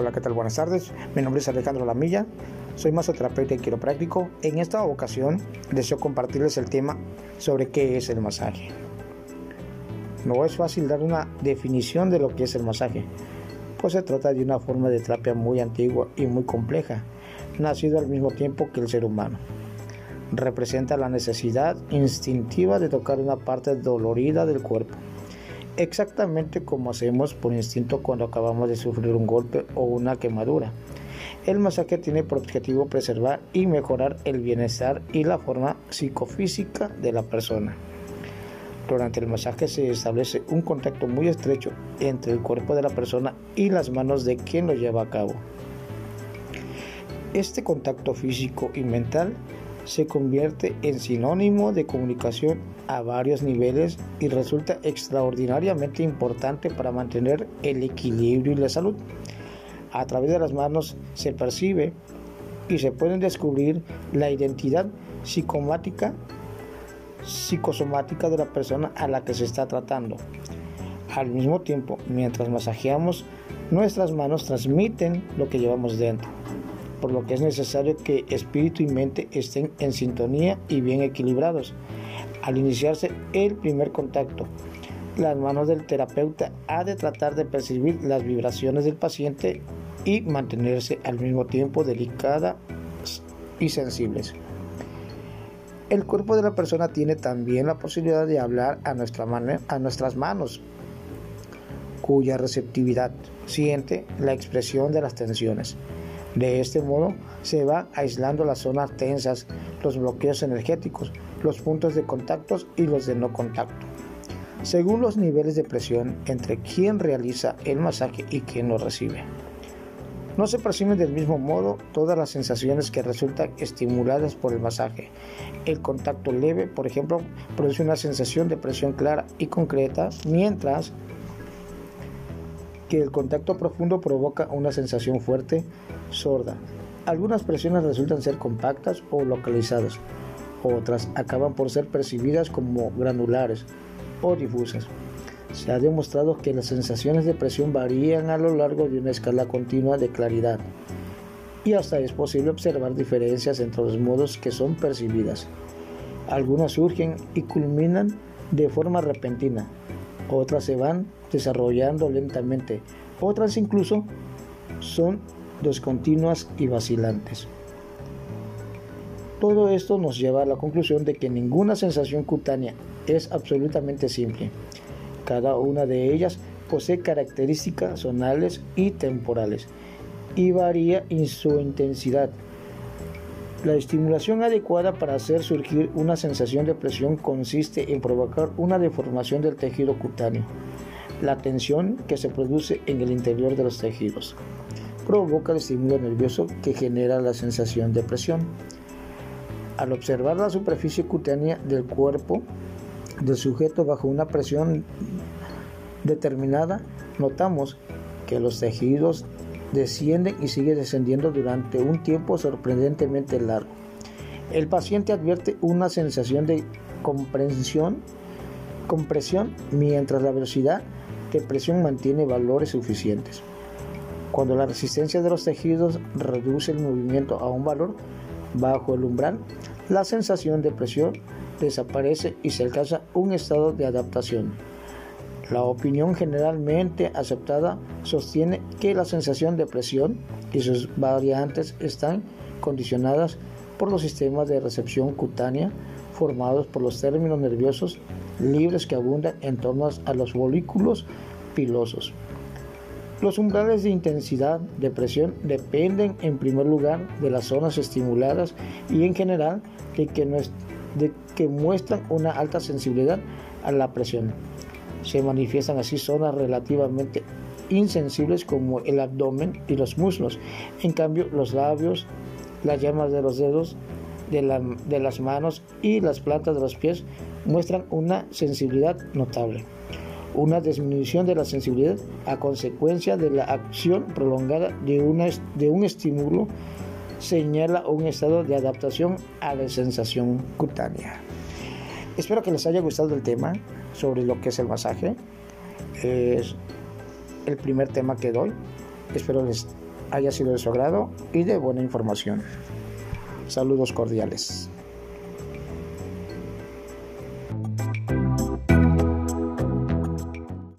Hola, ¿qué tal? Buenas tardes. Mi nombre es Alejandro Lamilla. Soy masoterapeuta y quiropráctico. En esta ocasión deseo compartirles el tema sobre qué es el masaje. No es fácil dar una definición de lo que es el masaje, pues se trata de una forma de terapia muy antigua y muy compleja, nacido al mismo tiempo que el ser humano. Representa la necesidad instintiva de tocar una parte dolorida del cuerpo exactamente como hacemos por instinto cuando acabamos de sufrir un golpe o una quemadura. El masaje tiene por objetivo preservar y mejorar el bienestar y la forma psicofísica de la persona. Durante el masaje se establece un contacto muy estrecho entre el cuerpo de la persona y las manos de quien lo lleva a cabo. Este contacto físico y mental se convierte en sinónimo de comunicación a varios niveles y resulta extraordinariamente importante para mantener el equilibrio y la salud. A través de las manos se percibe y se pueden descubrir la identidad psicomática, psicosomática de la persona a la que se está tratando. Al mismo tiempo, mientras masajeamos, nuestras manos transmiten lo que llevamos dentro por lo que es necesario que espíritu y mente estén en sintonía y bien equilibrados. Al iniciarse el primer contacto, las manos del terapeuta ha de tratar de percibir las vibraciones del paciente y mantenerse al mismo tiempo delicadas y sensibles. El cuerpo de la persona tiene también la posibilidad de hablar a, nuestra a nuestras manos, cuya receptividad siente la expresión de las tensiones. De este modo se van aislando las zonas tensas, los bloqueos energéticos, los puntos de contactos y los de no contacto. Según los niveles de presión entre quien realiza el masaje y quien lo recibe. No se perciben del mismo modo todas las sensaciones que resultan estimuladas por el masaje. El contacto leve, por ejemplo, produce una sensación de presión clara y concreta, mientras que el contacto profundo provoca una sensación fuerte, sorda. Algunas presiones resultan ser compactas o localizadas, otras acaban por ser percibidas como granulares o difusas. Se ha demostrado que las sensaciones de presión varían a lo largo de una escala continua de claridad y hasta es posible observar diferencias entre los modos que son percibidas. Algunas surgen y culminan de forma repentina, otras se van desarrollando lentamente, otras incluso son descontinuas y vacilantes. Todo esto nos lleva a la conclusión de que ninguna sensación cutánea es absolutamente simple. Cada una de ellas posee características zonales y temporales y varía en su intensidad. La estimulación adecuada para hacer surgir una sensación de presión consiste en provocar una deformación del tejido cutáneo la tensión que se produce en el interior de los tejidos. Provoca el estímulo nervioso que genera la sensación de presión. Al observar la superficie cutánea del cuerpo del sujeto bajo una presión determinada, notamos que los tejidos descienden y siguen descendiendo durante un tiempo sorprendentemente largo. El paciente advierte una sensación de comprensión, compresión mientras la velocidad que presión mantiene valores suficientes. Cuando la resistencia de los tejidos reduce el movimiento a un valor bajo el umbral, la sensación de presión desaparece y se alcanza un estado de adaptación. La opinión generalmente aceptada sostiene que la sensación de presión y sus variantes están condicionadas por los sistemas de recepción cutánea formados por los términos nerviosos libres que abundan en torno a los folículos pilosos. Los umbrales de intensidad de presión dependen en primer lugar de las zonas estimuladas y en general de que, de que muestran una alta sensibilidad a la presión. Se manifiestan así zonas relativamente insensibles como el abdomen y los muslos. En cambio, los labios, las llamas de los dedos, de, las manos y las plantas de los pies muestran una sensibilidad notable. Una disminución de la sensibilidad a consecuencia de la acción prolongada de un estímulo señala un estado de adaptación a la sensación cutánea. Espero que les haya gustado el tema sobre lo que es el masaje. Es el primer tema que doy. Espero les haya sido de su agrado y de buena información. Saludos cordiales.